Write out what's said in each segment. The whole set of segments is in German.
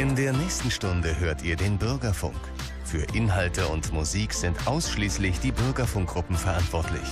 In der nächsten Stunde hört ihr den Bürgerfunk. Für Inhalte und Musik sind ausschließlich die Bürgerfunkgruppen verantwortlich.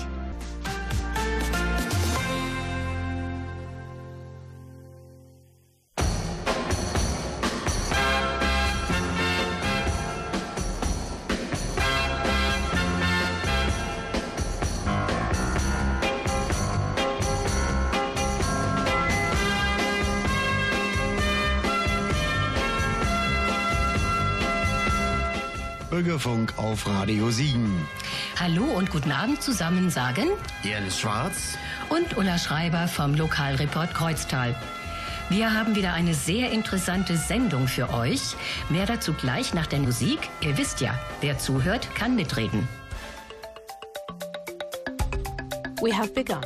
Deutschlandfunk auf Radio Siegen. Hallo und guten Abend zusammen sagen Jens Schwarz und Ulla Schreiber vom Lokalreport Kreuztal. Wir haben wieder eine sehr interessante Sendung für euch. Mehr dazu gleich nach der Musik. Ihr wisst ja, wer zuhört, kann mitreden. We have begun.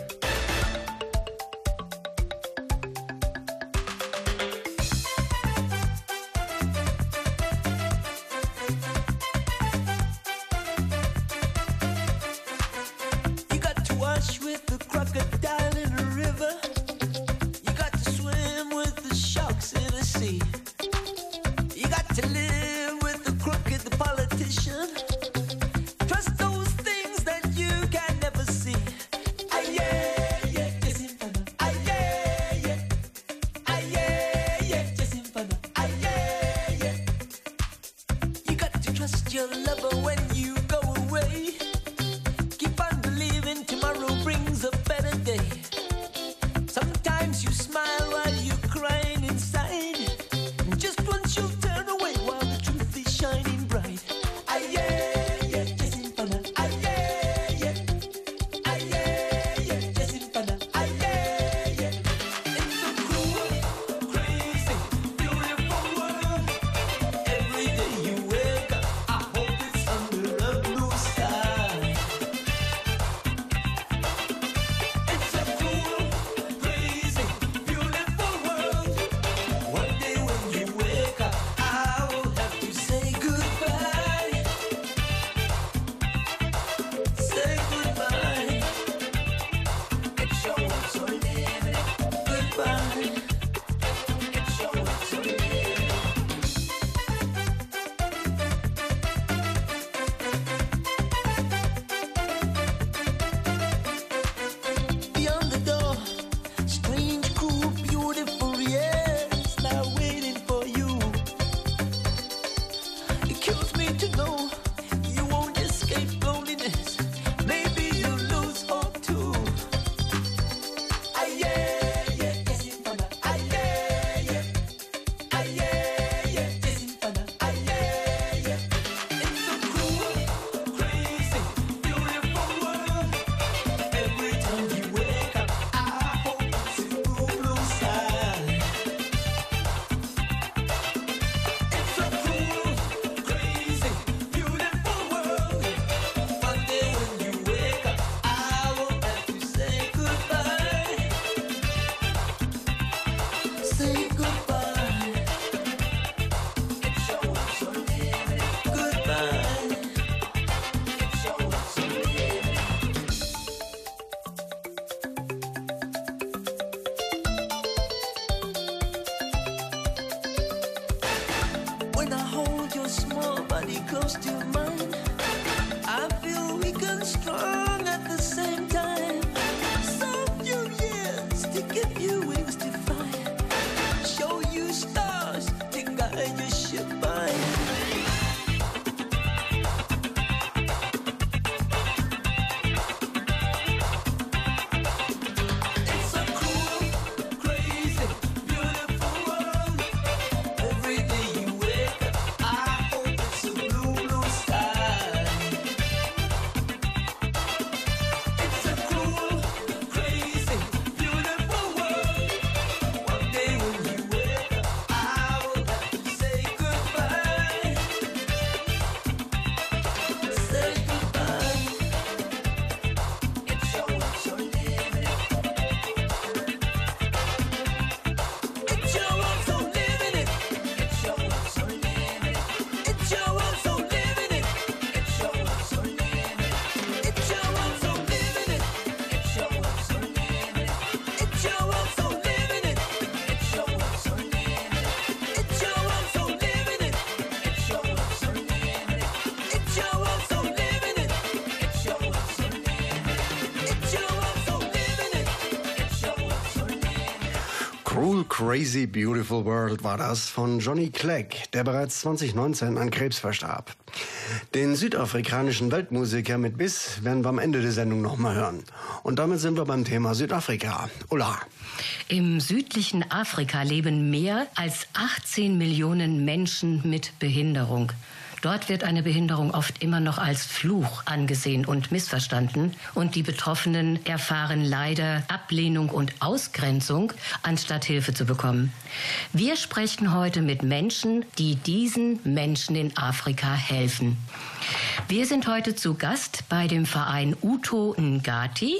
Crazy Beautiful World war das von Johnny Clegg, der bereits 2019 an Krebs verstarb. Den südafrikanischen Weltmusiker mit Biss werden wir am Ende der Sendung nochmal hören. Und damit sind wir beim Thema Südafrika. Ulla. Im südlichen Afrika leben mehr als 18 Millionen Menschen mit Behinderung. Dort wird eine Behinderung oft immer noch als Fluch angesehen und missverstanden. Und die Betroffenen erfahren leider Ablehnung und Ausgrenzung, anstatt Hilfe zu bekommen. Wir sprechen heute mit Menschen, die diesen Menschen in Afrika helfen. Wir sind heute zu Gast bei dem Verein Uto Ngati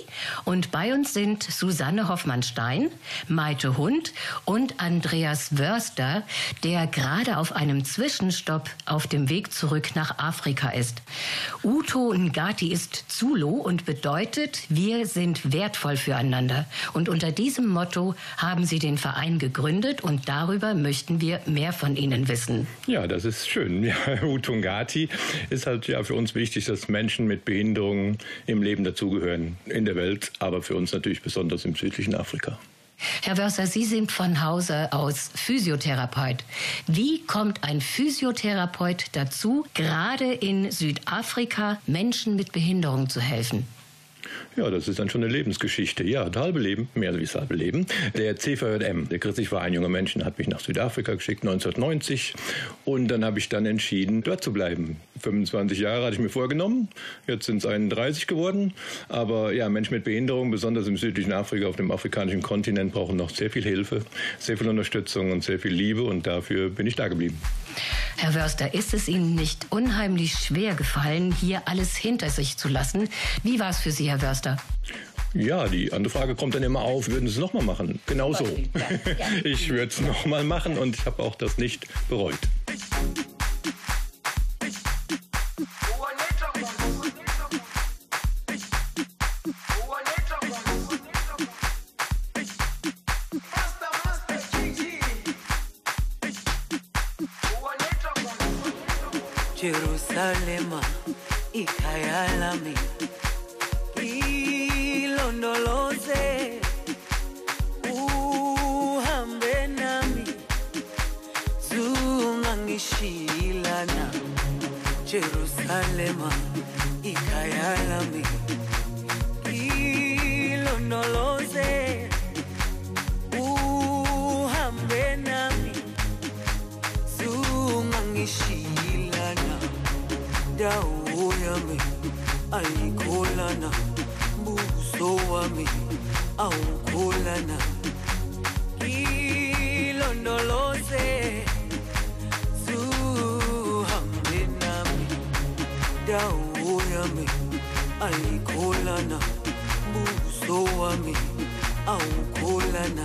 und bei uns sind Susanne Hoffmann-Stein, Maite Hund und Andreas Wörster, der gerade auf einem Zwischenstopp auf dem Weg zurück nach Afrika ist. Uto Ngati ist Zulu und bedeutet, wir sind wertvoll füreinander. Und unter diesem Motto haben sie den Verein gegründet und darüber möchten wir mehr von Ihnen wissen. Ja, das ist schön. Ja, Uto Ngati ist halt ja für uns wichtig, dass Menschen mit Behinderungen im Leben dazugehören in der Welt, aber für uns natürlich besonders im südlichen Afrika. Herr Wörser, Sie sind von Hause aus Physiotherapeut. Wie kommt ein Physiotherapeut dazu, gerade in Südafrika Menschen mit Behinderung zu helfen? Ja, das ist dann schon eine Lebensgeschichte. Ja, das halbe Leben, mehr als das halbe Leben. Der CVJM, der Christliche Verein junger Menschen, hat mich nach Südafrika geschickt 1990 und dann habe ich dann entschieden, dort zu bleiben. 25 Jahre hatte ich mir vorgenommen, jetzt sind es 31 geworden. Aber ja, Menschen mit Behinderung, besonders im südlichen Afrika, auf dem afrikanischen Kontinent, brauchen noch sehr viel Hilfe, sehr viel Unterstützung und sehr viel Liebe und dafür bin ich da geblieben. Herr Wörster, ist es Ihnen nicht unheimlich schwer gefallen, hier alles hinter sich zu lassen? Wie war es für Sie, Herr Wörster? Ja, die andere Frage kommt dann immer auf, würden Sie es nochmal machen? Genau so. Ich würde es nochmal machen und ich habe auch das nicht bereut. Jerusalema ikhaya lami ilondoloze uhambe nami zungangishilana Jerusalema awukholana ilondoloze zuhambe nami dawo yami ayikholana buso wami awukholana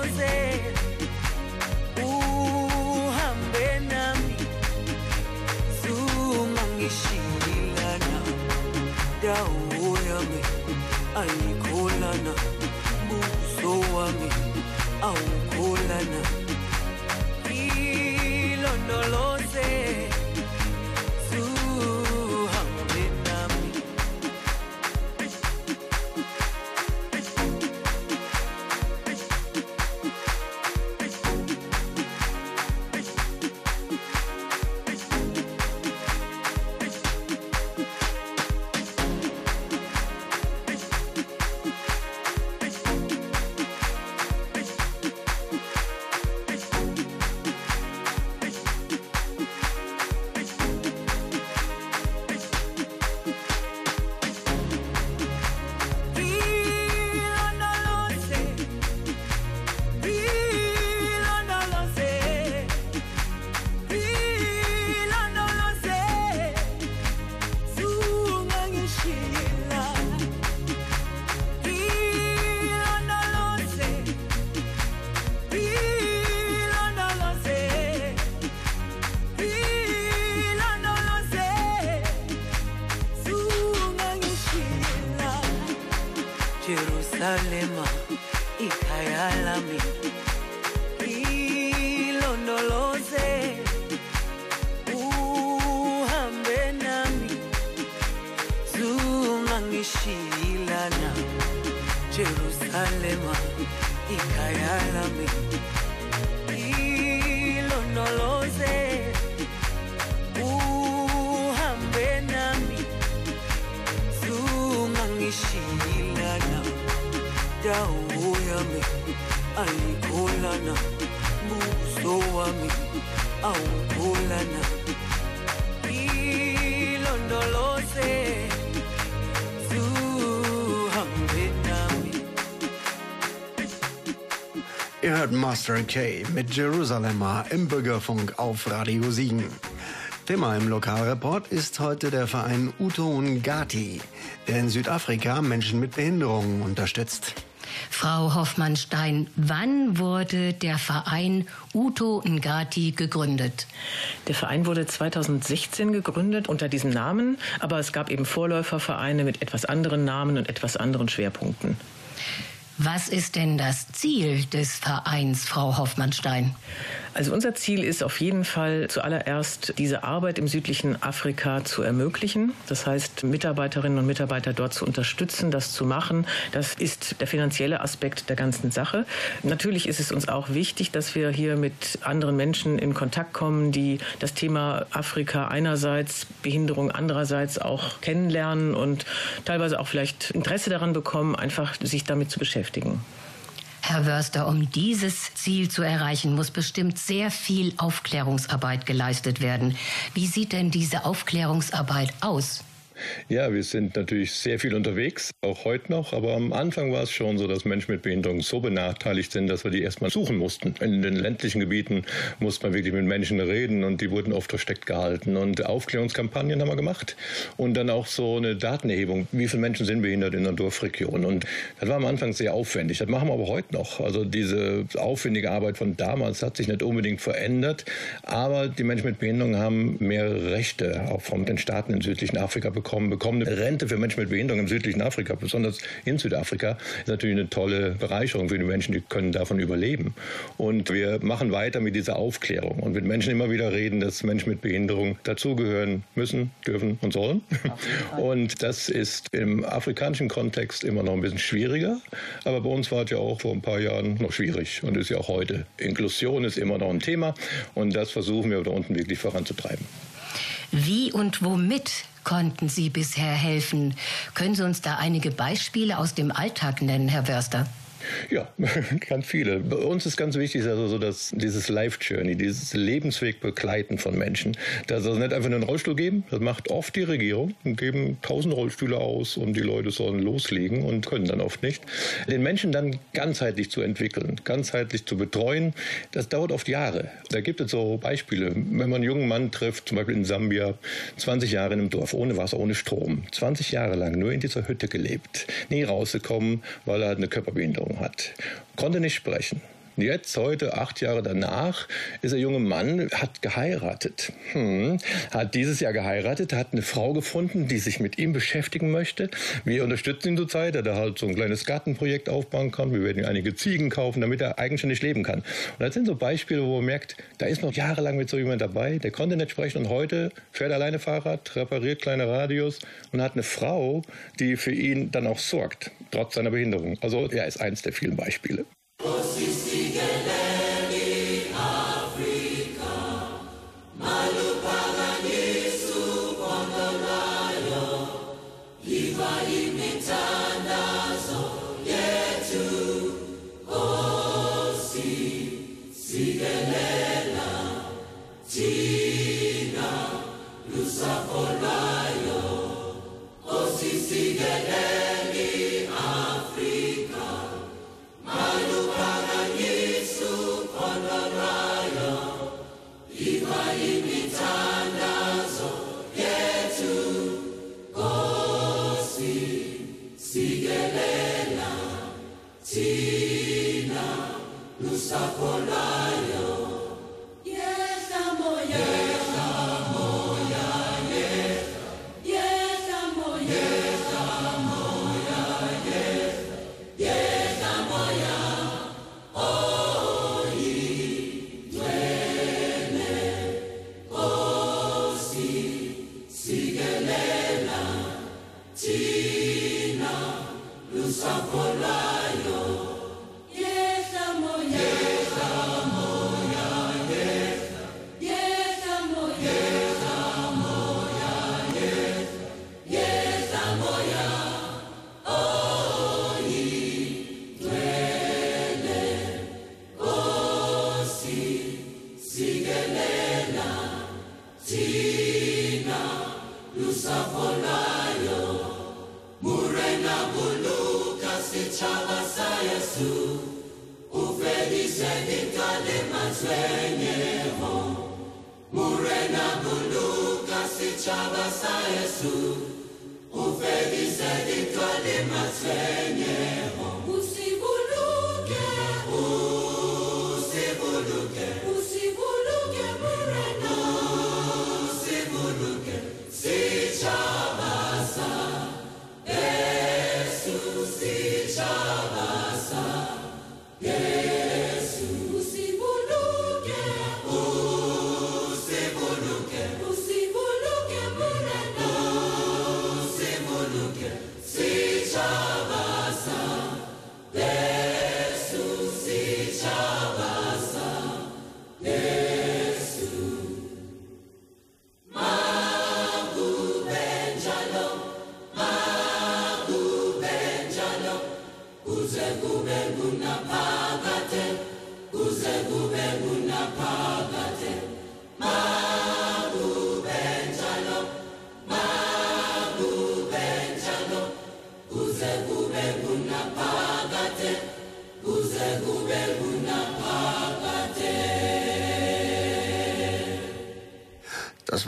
ayikholana buso wami awukholana. Ilondoloze Jerusalema ikhaya lami. Ilondoloze uhambe nami. Zungangishilana Jerusalema ikhaya lami ayikholana buso wami awukholana ilondoloze zuhambe nami Ihr hört Master K mit Jerusalemer im Bürgerfunk auf Radio Siegen. Thema im Lokalreport ist heute der Verein Uto Ngati, der in Südafrika Menschen mit Behinderungen unterstützt. Frau Hoffmann-Stein, wann wurde der Verein Uto Ngati gegründet? Der Verein wurde 2016 gegründet unter diesem Namen, aber es gab eben Vorläufervereine mit etwas anderen Namen und etwas anderen Schwerpunkten. Was ist denn das Ziel des Vereins, Frau Hoffmann-Stein? Also unser Ziel ist auf jeden Fall zuallererst diese Arbeit im südlichen Afrika zu ermöglichen. Das heißt, Mitarbeiterinnen und Mitarbeiter dort zu unterstützen, das zu machen. Das ist der finanzielle Aspekt der ganzen Sache. Natürlich ist es uns auch wichtig, dass wir hier mit anderen Menschen in Kontakt kommen, die das Thema Afrika einerseits, Behinderung andererseits auch kennenlernen und teilweise auch vielleicht Interesse daran bekommen, einfach sich damit zu beschäftigen. Herr Wörster, um dieses Ziel zu erreichen, muss bestimmt sehr viel Aufklärungsarbeit geleistet werden. Wie sieht denn diese Aufklärungsarbeit aus? Ja, wir sind natürlich sehr viel unterwegs, auch heute noch, aber am Anfang war es schon so, dass Menschen mit Behinderung so benachteiligt sind, dass wir die erstmal suchen mussten. In den ländlichen Gebieten musste man wirklich mit Menschen reden und die wurden oft versteckt gehalten. Und Aufklärungskampagnen haben wir gemacht und dann auch so eine Datenerhebung, wie viele Menschen sind behindert in der Dorfregion. Und das war am Anfang sehr aufwendig. Das machen wir aber heute noch. Also diese aufwendige Arbeit von damals hat sich nicht unbedingt verändert, aber die Menschen mit Behinderung haben mehr Rechte, auch von den Staaten im südlichen Afrika bekommen bekommen, bekommen eine Rente für Menschen mit Behinderung im südlichen Afrika, besonders in Südafrika, ist natürlich eine tolle Bereicherung für die Menschen, die können davon überleben. Und wir machen weiter mit dieser Aufklärung und mit Menschen immer wieder reden, dass Menschen mit Behinderung dazugehören müssen, dürfen und sollen. Und das ist im afrikanischen Kontext immer noch ein bisschen schwieriger, aber bei uns war es ja auch vor ein paar Jahren noch schwierig und ist ja auch heute. Inklusion ist immer noch ein Thema und das versuchen wir da unten wirklich voranzutreiben. Wie und womit konnten Sie bisher helfen? Können Sie uns da einige Beispiele aus dem Alltag nennen, Herr Wörster? Ja, ganz viele. Bei uns ist ganz wichtig, also so dass dieses Life Journey, dieses Lebensweg begleiten von Menschen, dass es nicht einfach nur einen Rollstuhl geben. Das macht oft die Regierung und geben tausend Rollstühle aus und die Leute sollen loslegen und können dann oft nicht. Den Menschen dann ganzheitlich zu entwickeln, ganzheitlich zu betreuen, das dauert oft Jahre. Da gibt es so Beispiele. Wenn man einen jungen Mann trifft, zum Beispiel in Sambia, 20 Jahre in einem Dorf, ohne Wasser, ohne Strom, 20 Jahre lang nur in dieser Hütte gelebt, nie rausgekommen, weil er halt eine Körperbehinderung hat. Konnte nicht sprechen. Und jetzt, heute, acht Jahre danach, ist der junge Mann, hat geheiratet. Hm, hat dieses Jahr geheiratet, hat eine Frau gefunden, die sich mit ihm beschäftigen möchte. Wir unterstützen ihn zurzeit, dass er halt so ein kleines Gartenprojekt aufbauen kann. Wir werden ihm einige Ziegen kaufen, damit er eigenständig leben kann. Und das sind so Beispiele, wo man merkt, da ist noch jahrelang mit so jemand dabei, der konnte nicht sprechen und heute fährt alleine Fahrrad, repariert kleine Radios und hat eine Frau, die für ihn dann auch sorgt, trotz seiner Behinderung. Also er ist eins der vielen Beispiele. Osisi gelene. Das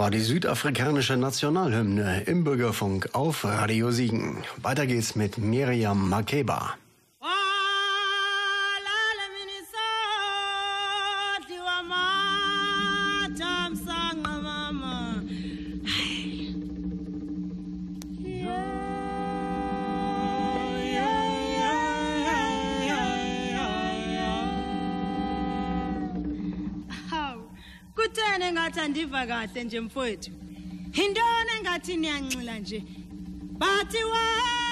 war die südafrikanische Nationalhymne im Bürgerfunk auf Radio Siegen. Weiter geht's mit Miriam Makeba. Kahle nje mfowethu. Yintoni engathi niyanxila nje. Bathi walala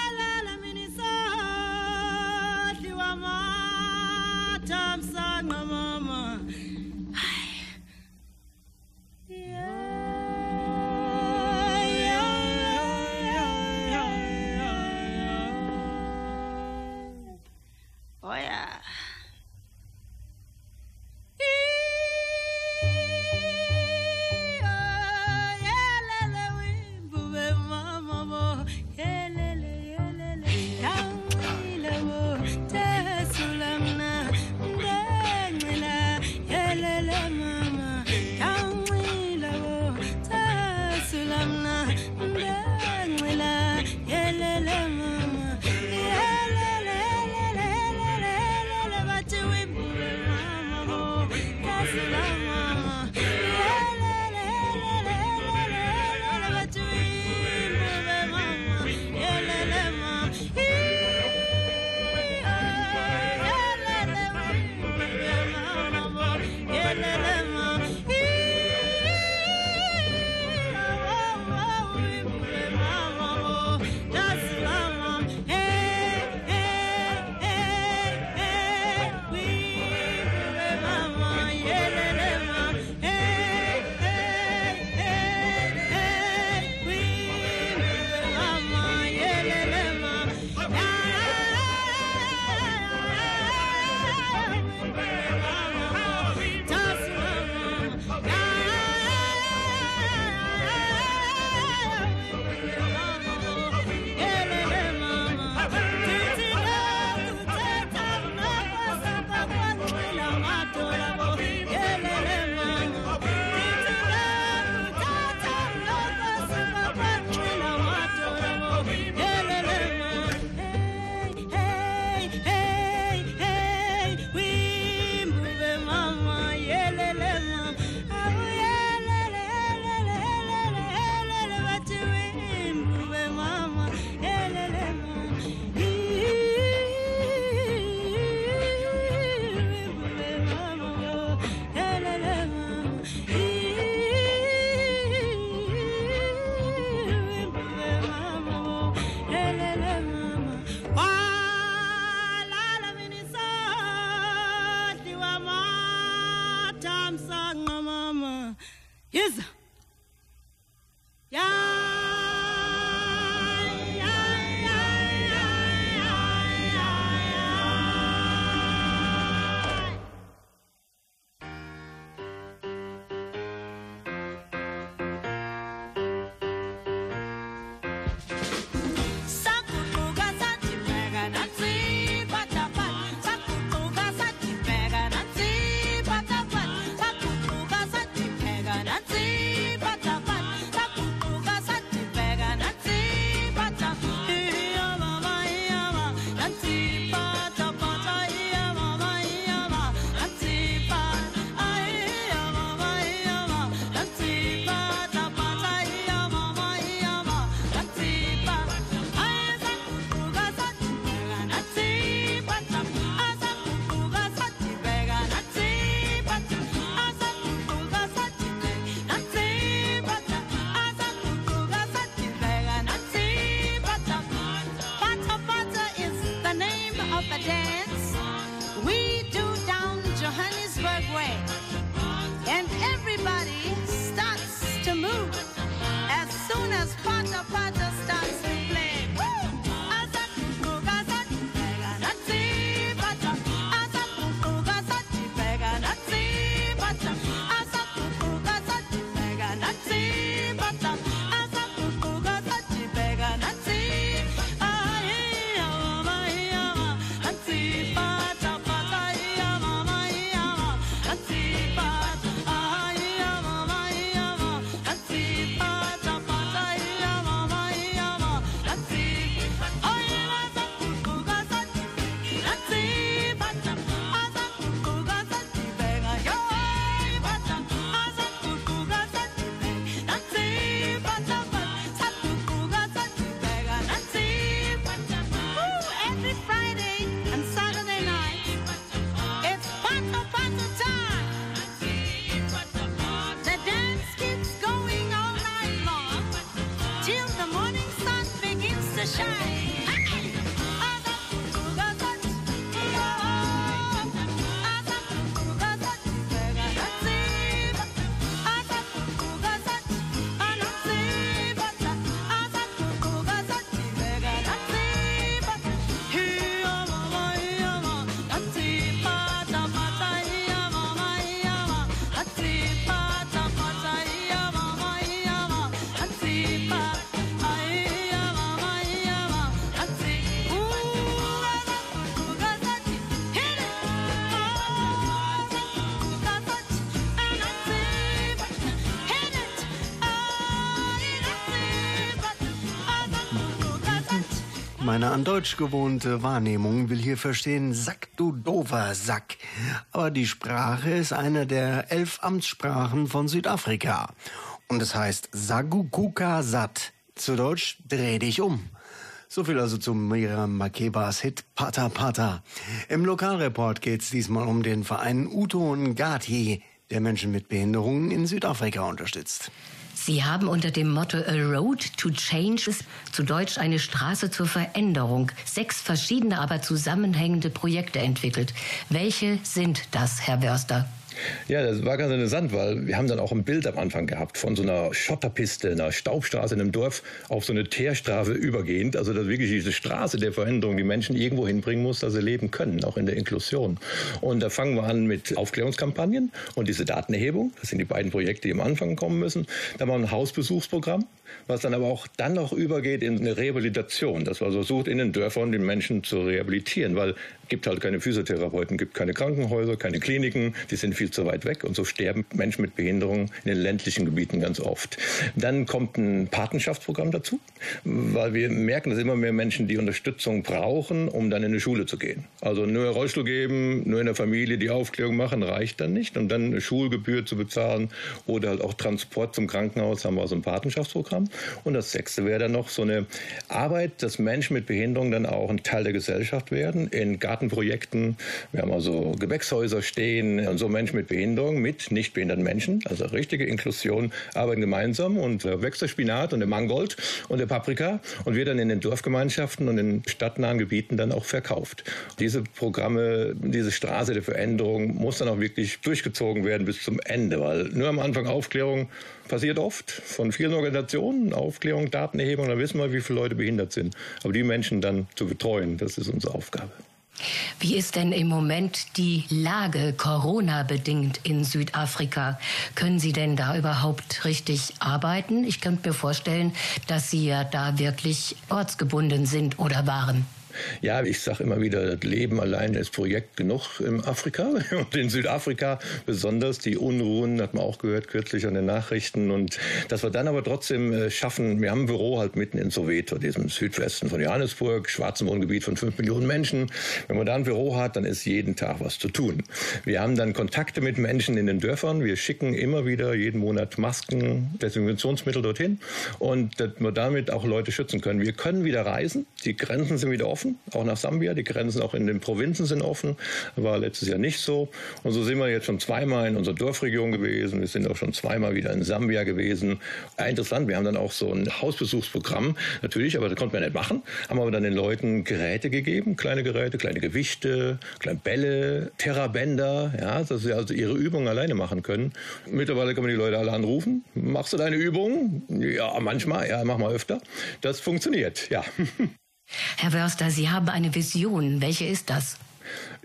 Meine an Deutsch gewohnte Wahrnehmung will hier verstehen, Sack du dover Sack. Aber die Sprache ist eine der elf Amtssprachen von Südafrika. Und es heißt Sagukuka Sat. Zu Deutsch, dreh dich um. So viel also zu Miriam Makebas Hit Pata Pata. Im Lokalreport geht's diesmal um den Verein Uto Ngati, der Menschen mit Behinderungen in Südafrika unterstützt. Sie haben unter dem Motto A Road to Change, zu Deutsch eine Straße zur Veränderung, sechs verschiedene, aber zusammenhängende Projekte entwickelt. Welche sind das, Herr Wörster? Ja, das war ganz interessant, weil wir haben dann auch ein Bild am Anfang gehabt von so einer Schotterpiste, einer Staubstraße in einem Dorf auf so eine Teerstraße übergehend. Also dass wirklich diese Straße der Veränderung die Menschen irgendwo hinbringen muss, dass sie leben können, auch in der Inklusion. Und da fangen wir an mit Aufklärungskampagnen und diese Datenerhebung. Das sind die beiden Projekte, die am Anfang kommen müssen. Dann machen wir ein Hausbesuchsprogramm, was dann aber auch dann noch übergeht in eine Rehabilitation, dass man versucht, in den Dörfern die Menschen zu rehabilitieren, weil es gibt halt keine Physiotherapeuten, gibt keine Krankenhäuser, keine Kliniken, die sind viel zu weit weg und so sterben Menschen mit Behinderungen in den ländlichen Gebieten ganz oft. Dann kommt ein Patenschaftsprogramm dazu, weil wir merken, dass immer mehr Menschen die Unterstützung brauchen, um dann in die Schule zu gehen. Also nur Rollstuhl geben, nur in der Familie die Aufklärung machen, reicht dann nicht. Und dann eine Schulgebühr zu bezahlen oder halt auch Transport zum Krankenhaus haben wir also ein Patenschaftsprogramm. Und das sechste wäre dann noch so eine Arbeit, dass Menschen mit Behinderung dann auch ein Teil der Gesellschaft werden, in Gartenprojekten. Wir haben also Gewächshäuser stehen und so Menschen mit mit Behinderung mit nicht behinderten Menschen, also richtige Inklusion, arbeiten gemeinsam und da wächst der Spinat und der Mangold und der Paprika und wird dann in den Dorfgemeinschaften und in stadtnahen Gebieten dann auch verkauft. Diese Programme, diese Straße der Veränderung muss dann auch wirklich durchgezogen werden bis zum Ende, weil nur am Anfang Aufklärung passiert oft von vielen Organisationen, Aufklärung, Datenerhebung, da wissen wir, wie viele Leute behindert sind. Aber die Menschen dann zu betreuen, das ist unsere Aufgabe. Wie ist denn im Moment die Lage Corona-bedingt in Südafrika? Können Sie denn da überhaupt richtig arbeiten? Ich könnte mir vorstellen, dass Sie ja da wirklich ortsgebunden sind oder waren. Ja, ich sage immer wieder, das Leben allein ist Projekt genug in Afrika und in Südafrika besonders. Die Unruhen hat man auch gehört kürzlich an den Nachrichten und dass wir dann aber trotzdem äh, schaffen, wir haben ein Büro halt mitten in Soweto, diesem Südwesten von Johannesburg, schwarzen Wohngebiet von fünf Millionen Menschen. Wenn man da ein Büro hat, dann ist jeden Tag was zu tun. Wir haben dann Kontakte mit Menschen in den Dörfern. Wir schicken immer wieder jeden Monat Masken, Desinfektionsmittel dorthin und dass wir damit auch Leute schützen können. Wir können wieder reisen, die Grenzen sind wieder offen, auch nach Sambia. Die Grenzen auch in den Provinzen sind offen. War letztes Jahr nicht so. Und so sind wir jetzt schon zweimal in unserer Dorfregion gewesen. Wir sind auch schon zweimal wieder in Sambia gewesen. Interessant, wir haben dann auch so ein Hausbesuchsprogramm, natürlich, aber das konnte man nicht machen. Haben aber dann den Leuten Geräte gegeben, kleine Geräte, kleine Gewichte, kleine Bälle, Terrabänder, ja, dass sie also ihre Übungen alleine machen können. Mittlerweile kann man die Leute alle anrufen. Machst du deine Übungen? Ja, manchmal, ja, mach mal öfter. Das funktioniert, ja. Herr Wörster, Sie haben eine Vision. Welche ist das?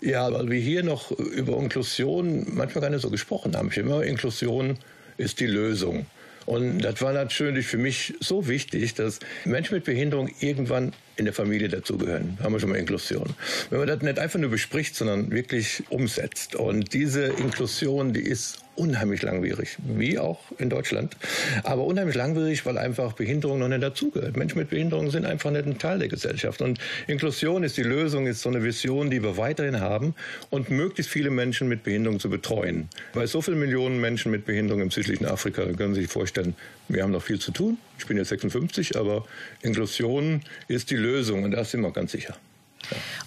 Ja, weil wir hier noch über Inklusion manchmal gar nicht so gesprochen haben. Ich immer, Inklusion ist die Lösung. Und das war natürlich für mich so wichtig, dass Menschen mit Behinderung irgendwann in der Familie dazugehören. Haben wir schon mal Inklusion. Wenn man das nicht einfach nur bespricht, sondern wirklich umsetzt. Und diese Inklusion, die ist unheimlich langwierig, wie auch in Deutschland. Aber unheimlich langwierig, weil einfach Behinderung noch nicht dazugehört. Menschen mit Behinderung sind einfach nicht ein Teil der Gesellschaft. Und Inklusion ist die Lösung, ist so eine Vision, die wir weiterhin haben und möglichst viele Menschen mit Behinderung zu betreuen. Bei so vielen Millionen Menschen mit Behinderung im südlichen Afrika, können Sie sich vorstellen, wir haben noch viel zu tun. Ich bin jetzt 56, aber Inklusion ist die Lösung und da sind wir ganz sicher.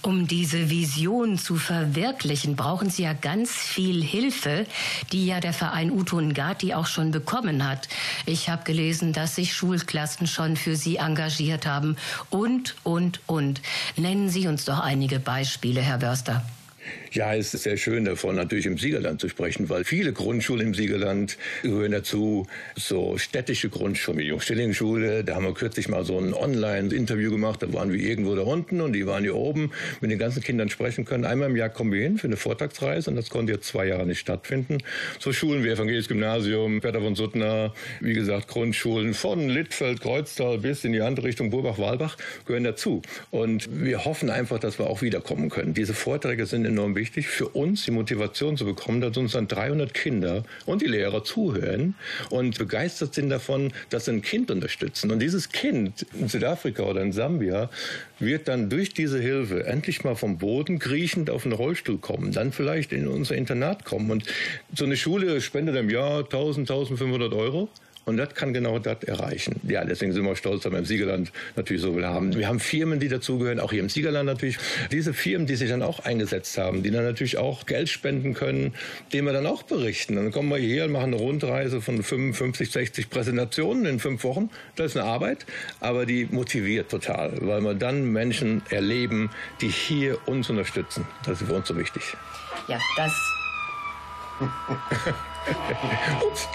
Um diese Vision zu verwirklichen, brauchen Sie ja ganz viel Hilfe, die ja der Verein Uto Ngati auch schon bekommen hat. Ich habe gelesen, dass sich Schulklassen schon für Sie engagiert haben und, und, und. Nennen Sie uns doch einige Beispiele, Herr Wörster. Ja, es ist sehr schön davon, natürlich im Siegerland zu sprechen, weil viele Grundschulen im Siegerland gehören dazu. So städtische Grundschulen, die Jungstilling-Schule, da haben wir kürzlich mal so ein Online-Interview gemacht, da waren wir irgendwo da unten und die waren hier oben, mit den ganzen Kindern sprechen können. Einmal im Jahr kommen wir hin für eine Vortragsreise und das konnte jetzt zwei Jahre nicht stattfinden. So Schulen wie Evangelisches Gymnasium, Peter von Suttner, wie gesagt Grundschulen von Littfeld, Kreuztal bis in die andere Richtung Burbach-Walbach gehören dazu. Und wir hoffen einfach, dass wir auch wiederkommen können. Diese Vorträge sind enorm wichtig für uns, die Motivation zu bekommen, dass uns dann 300 Kinder und die Lehrer zuhören und begeistert sind davon, dass sie ein Kind unterstützen. Und dieses Kind in Südafrika oder in Sambia wird dann durch diese Hilfe endlich mal vom Boden kriechend auf einen Rollstuhl kommen, dann vielleicht in unser Internat kommen. Und so eine Schule spendet im Jahr 1000, 1500 Euro. Und das kann genau das erreichen. Ja, deswegen sind wir stolz, dass wir im Siegerland natürlich so viel haben. Wir haben Firmen, die dazugehören, auch hier im Siegerland natürlich. Diese Firmen, die sich dann auch eingesetzt haben, die dann natürlich auch Geld spenden können, denen wir dann auch berichten. Dann kommen wir hier und machen eine Rundreise von 55, 60 Präsentationen in fünf Wochen. Das ist eine Arbeit, aber die motiviert total, weil wir dann Menschen erleben, die hier uns unterstützen. Das ist für uns so wichtig. Ja, das. Ups.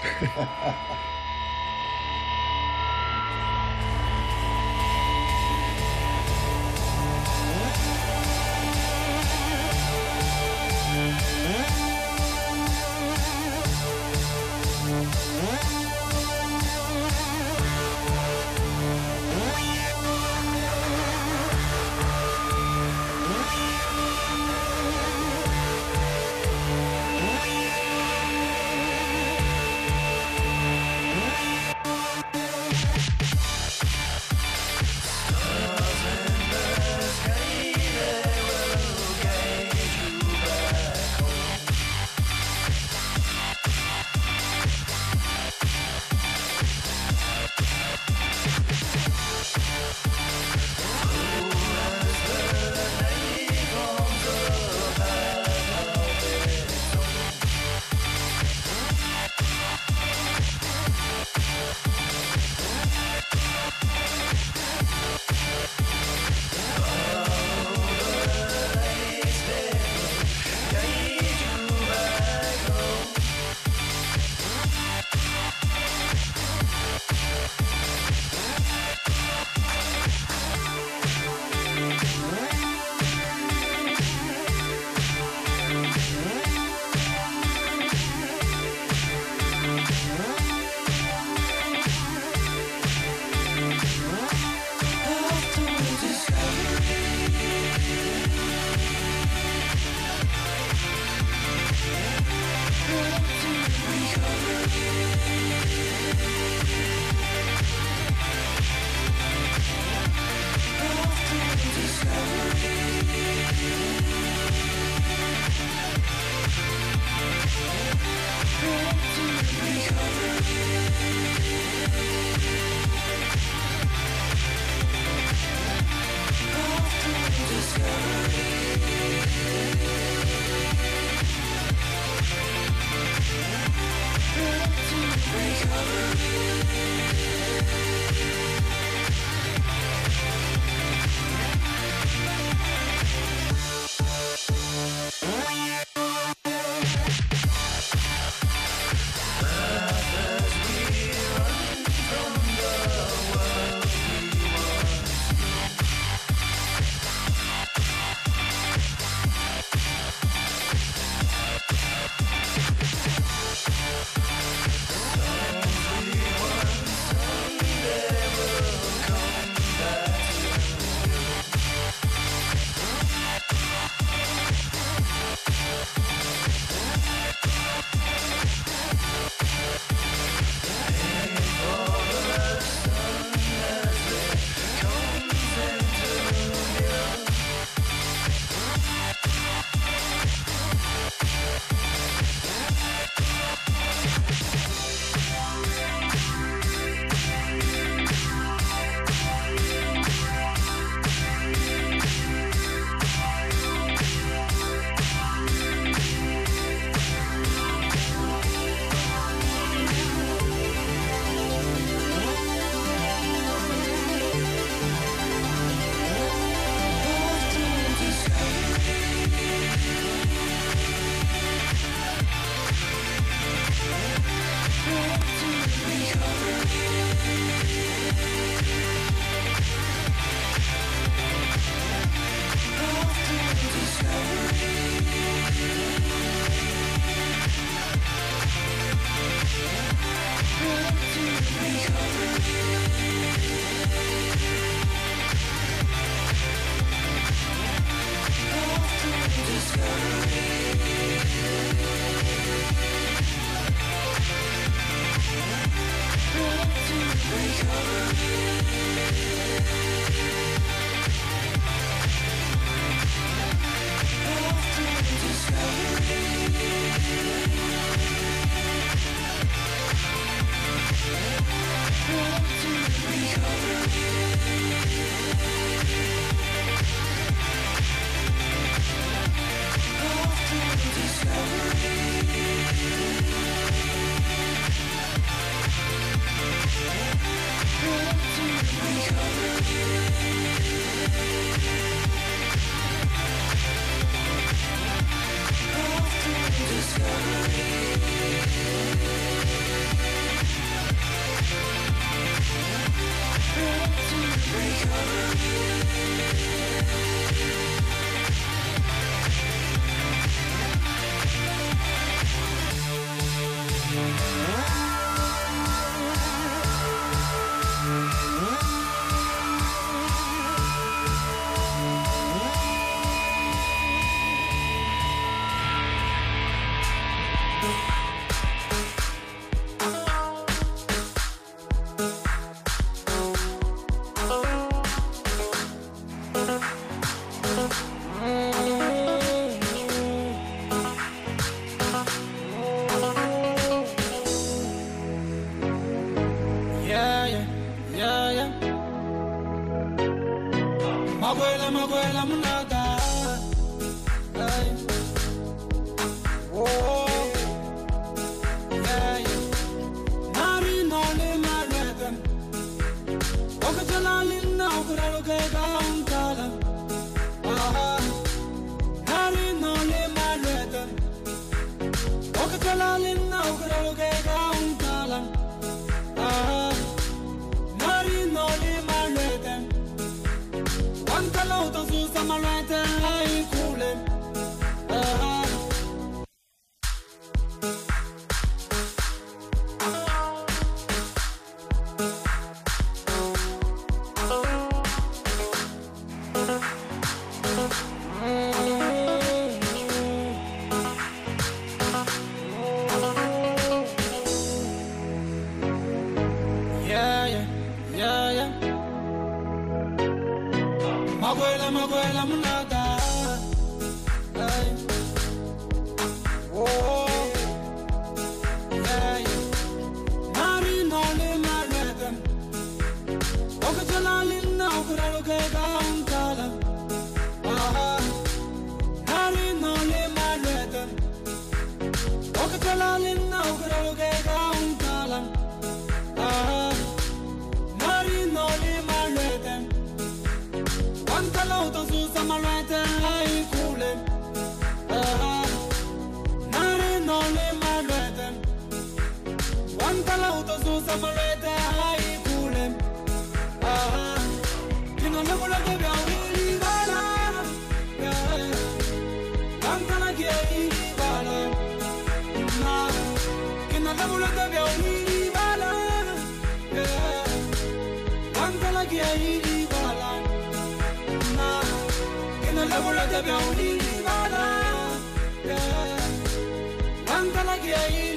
i'm gonna get you,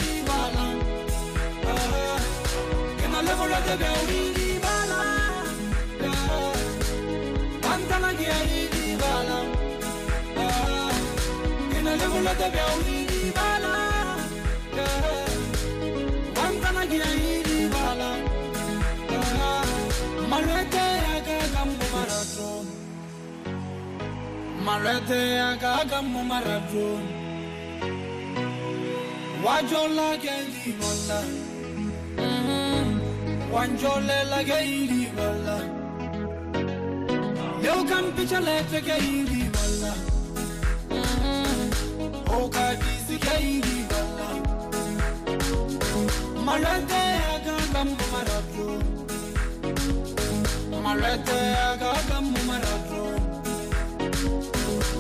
kenalevolaga vya udini bana angalagia hili bana kenalevolaga vya udini Marete agaga mumarabun Wajola kendi wala mm-hmm. Wanjole la kendi wala Leo kampicha lete kendi wala mm-hmm. Oka bizi kendi wala Marete agaga mumarabun Marete agaga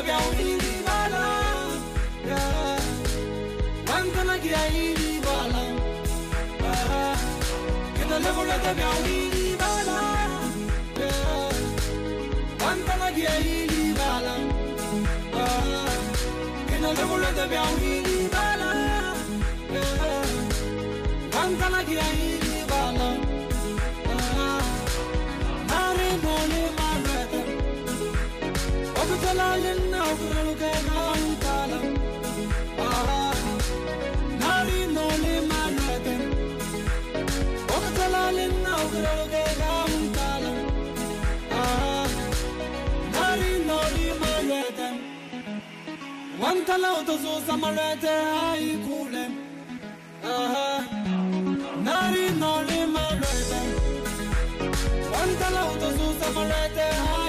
vya ulindi bala Wantanagira ili bala Kedolevulata vya ulindi bala Wantanagira ili bala Kedolevulata vya ulindi bala Wantanagira ili وانت لو تزوز مرات هيكون ناري ناري مرات وانت لو تزوز مرات هيكون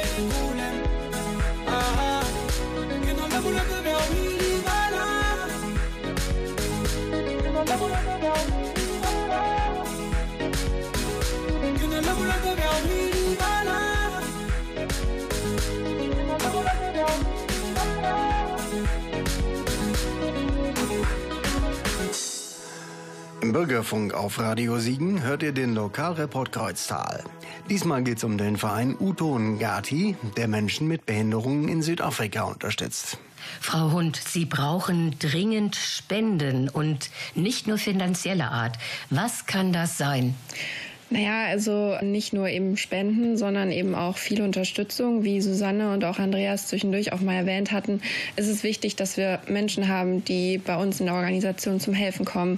Bürgerfunk auf Radio Siegen hört ihr den Lokalreport Kreuztal. Diesmal geht es um den Verein Uto Ngati, der Menschen mit Behinderungen in Südafrika unterstützt. Frau Hund, Sie brauchen dringend Spenden und nicht nur finanzieller Art. Was kann das sein? Naja, also nicht nur eben Spenden, sondern eben auch viel Unterstützung, wie Susanne und auch Andreas zwischendurch auch mal erwähnt hatten. Es ist wichtig, dass wir Menschen haben, die bei uns in der Organisation zum Helfen kommen,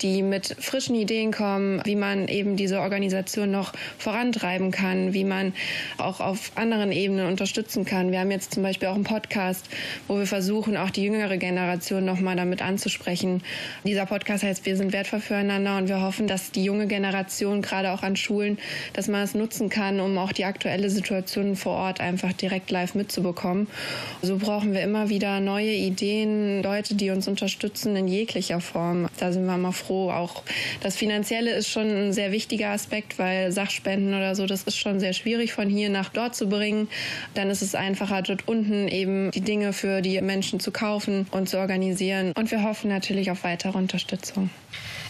die mit frischen Ideen kommen, wie man eben diese Organisation noch vorantreiben kann, wie man auch auf anderen Ebenen unterstützen kann. Wir haben jetzt zum Beispiel auch einen Podcast, wo wir versuchen, auch die jüngere Generation nochmal damit anzusprechen. Dieser Podcast heißt Wir sind wertvoll füreinander und wir hoffen, dass die junge Generation gerade auch an Schulen, dass man es nutzen kann, um auch die aktuelle Situation vor Ort einfach direkt live mitzubekommen. So brauchen wir immer wieder neue Ideen, Leute, die uns unterstützen in jeglicher Form. Da sind wir mal froh. Auch das Finanzielle ist schon ein sehr wichtiger Aspekt, weil Sachspenden oder so, das ist schon sehr schwierig von hier nach dort zu bringen. Dann ist es einfacher, dort unten eben die Dinge für die Menschen zu kaufen und zu organisieren. Und wir hoffen natürlich auf weitere Unterstützung.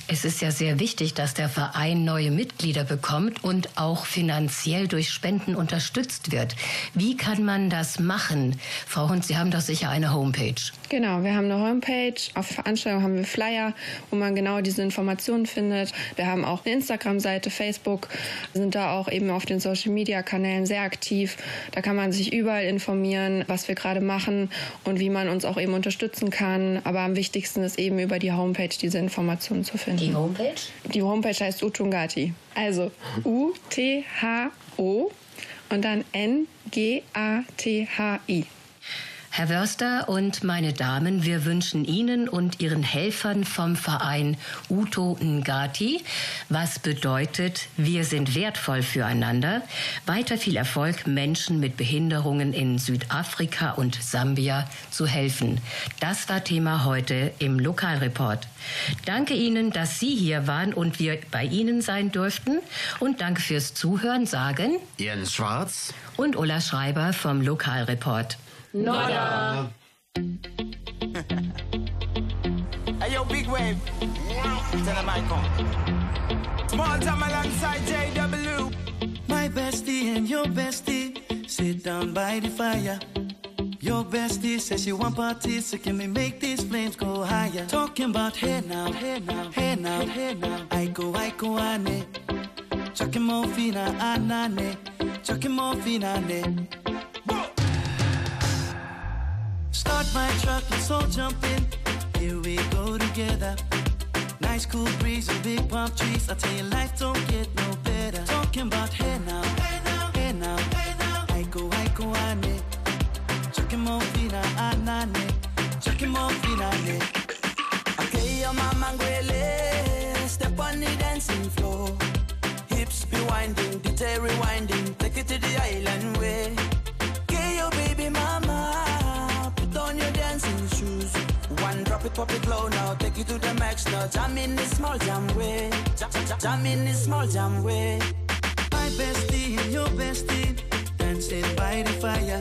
Es ist ja sehr wichtig, dass der Verein neue Mitglieder bekommt und auch finanziell durch Spenden unterstützt wird. Wie kann man das machen? Frau Hund, Sie haben doch sicher eine Homepage. Genau, wir haben eine Homepage. Auf Veranstaltungen haben wir Flyer, wo man genau diese Informationen findet. Wir haben auch eine Instagram-Seite, Facebook, sind da auch eben auf den Social-Media-Kanälen sehr aktiv. Da kann man sich überall informieren, was wir gerade machen und wie man uns auch eben unterstützen kann. Aber am wichtigsten ist eben über die Homepage diese Informationen zu finden. Die Homepage? Die Homepage heißt Utungati. Also U-T-H-O und dann N-G-A-T-H-I. Herr Wörster und meine Damen, wir wünschen Ihnen und Ihren Helfern vom Verein Uto Ngati, was bedeutet, wir sind wertvoll füreinander, weiter viel Erfolg, Menschen mit Behinderungen in Südafrika und Sambia zu helfen. Das war Thema heute im Lokalreport. Danke Ihnen, dass Sie hier waren und wir bei Ihnen sein durften. Und danke fürs Zuhören, sagen Jens Schwarz und Ulla Schreiber vom Lokalreport. Nada. Hey yo, big wave. Tell them I come. Small time alongside JW. My bestie and your bestie sit down by the fire. Your bestie says she want parties, so can we make these flames go higher? Talking about hey now, hey now, hey now, hey now. I go, I go, ane. Chucking more fina, anane. Chucking more fina, ne. Start my truck, let's all jump in. Here we go together. Nice cool breeze and big palm trees. I tell you, life don't get no better. Talking about hey now, hey now, hey now, hey now. I go, I go, ane. Chucking more fina, anane. Chucking more fina, ne. Okay, your mama ngwele. Step on the dancing floor. Hips be winding, detail rewinding. Take it to the island way. Okay, your baby mama. Drop it, now. Take it to the max now. Jam in the small jam way. Jam, in the small jam way. My bestie and your bestie dancing by the fire.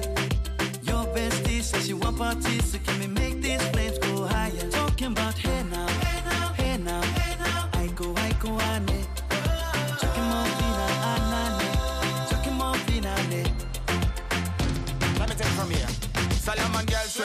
Your bestie says she want parties, so can we make these flames go higher? Talking about hey now, hey now, hey now,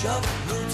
Shove.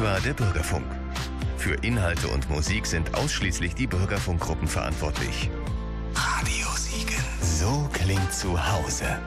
Das war der Bürgerfunk. Für Inhalte und Musik sind ausschließlich die Bürgerfunkgruppen verantwortlich. Radio Siegen. So klingt zu Hause.